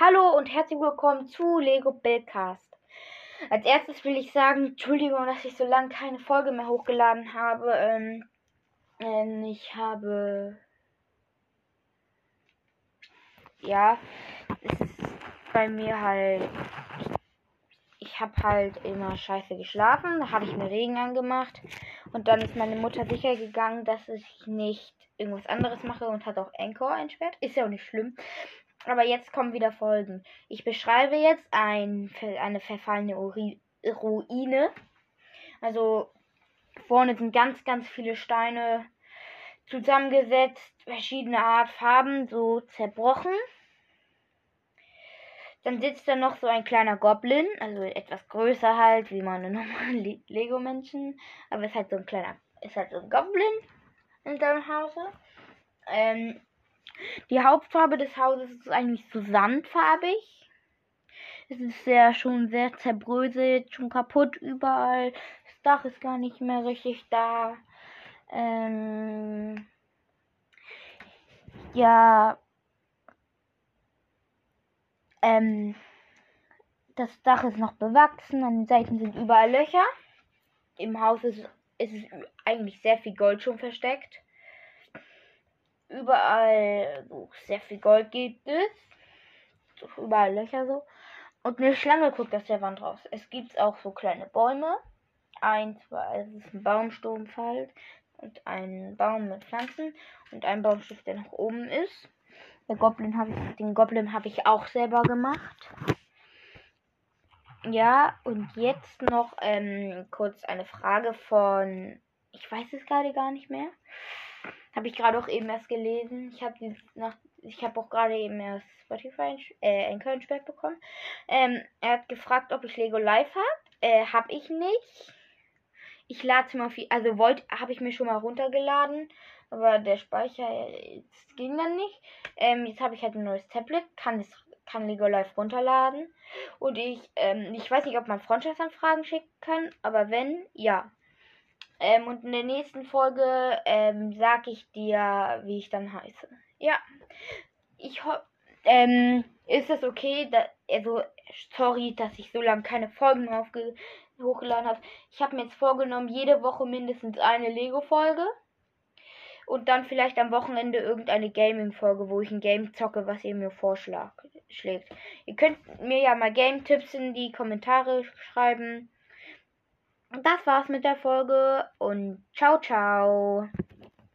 Hallo und herzlich willkommen zu Lego Buildcast. Als erstes will ich sagen, Entschuldigung, dass ich so lange keine Folge mehr hochgeladen habe. Ähm, ähm, ich habe. Ja, es ist bei mir halt. Ich habe halt immer scheiße geschlafen. Da habe ich mir Regen angemacht. Und dann ist meine Mutter sicher gegangen, dass ich nicht irgendwas anderes mache und hat auch Anchor entsperrt. Ist ja auch nicht schlimm. Aber jetzt kommen wieder Folgen. Ich beschreibe jetzt ein, eine verfallene Uri Ruine. Also vorne sind ganz, ganz viele Steine zusammengesetzt, verschiedene Art Farben, so zerbrochen. Dann sitzt da noch so ein kleiner Goblin, also etwas größer halt, wie man normale Lego-Menschen. Aber ist halt so ein kleiner, ist halt so ein Goblin in seinem Hause. Ähm, die Hauptfarbe des Hauses ist eigentlich so sandfarbig. Es ist ja schon sehr zerbröselt, schon kaputt überall. Das Dach ist gar nicht mehr richtig da. Ähm, ja. Ähm, das Dach ist noch bewachsen, an den Seiten sind überall Löcher. Im Haus ist, ist eigentlich sehr viel Gold schon versteckt überall so sehr viel Gold gibt es. Überall Löcher so. Und eine Schlange guckt aus der Wand raus. Es gibt auch so kleine Bäume. Ein, zwei, es ist ein Baumstumpf halt. Und ein Baum mit Pflanzen. Und ein Baumstumpf, der nach oben ist. Der Goblin hab ich, den Goblin habe ich auch selber gemacht. Ja, und jetzt noch ähm, kurz eine Frage von. Ich weiß es gerade gar nicht mehr. Habe ich gerade auch eben erst gelesen. Ich habe nach ich habe auch gerade eben erst Spotify äh, ein Kölnsberg bekommen. Ähm, er hat gefragt, ob ich Lego Live habe. Äh, habe ich nicht. Ich lade mal viel, also wollte, habe ich mir schon mal runtergeladen, aber der Speicher ging dann nicht. Ähm, jetzt habe ich halt ein neues Tablet, kann es kann Lego Live runterladen und ich ähm, ich weiß nicht, ob man Freundschaftsanfragen schicken kann, aber wenn ja, ähm, und in der nächsten Folge ähm, sag ich dir, wie ich dann heiße. Ja. Ich hoffe, ähm, ist es okay, da, also, sorry, dass ich so lange keine Folgen hochgeladen habe. Ich habe mir jetzt vorgenommen, jede Woche mindestens eine Lego-Folge. Und dann vielleicht am Wochenende irgendeine Gaming-Folge, wo ich ein Game zocke, was ihr mir vorschlägt. Ihr könnt mir ja mal Game-Tipps in die Kommentare schreiben das war's mit der Folge und ciao, ciao.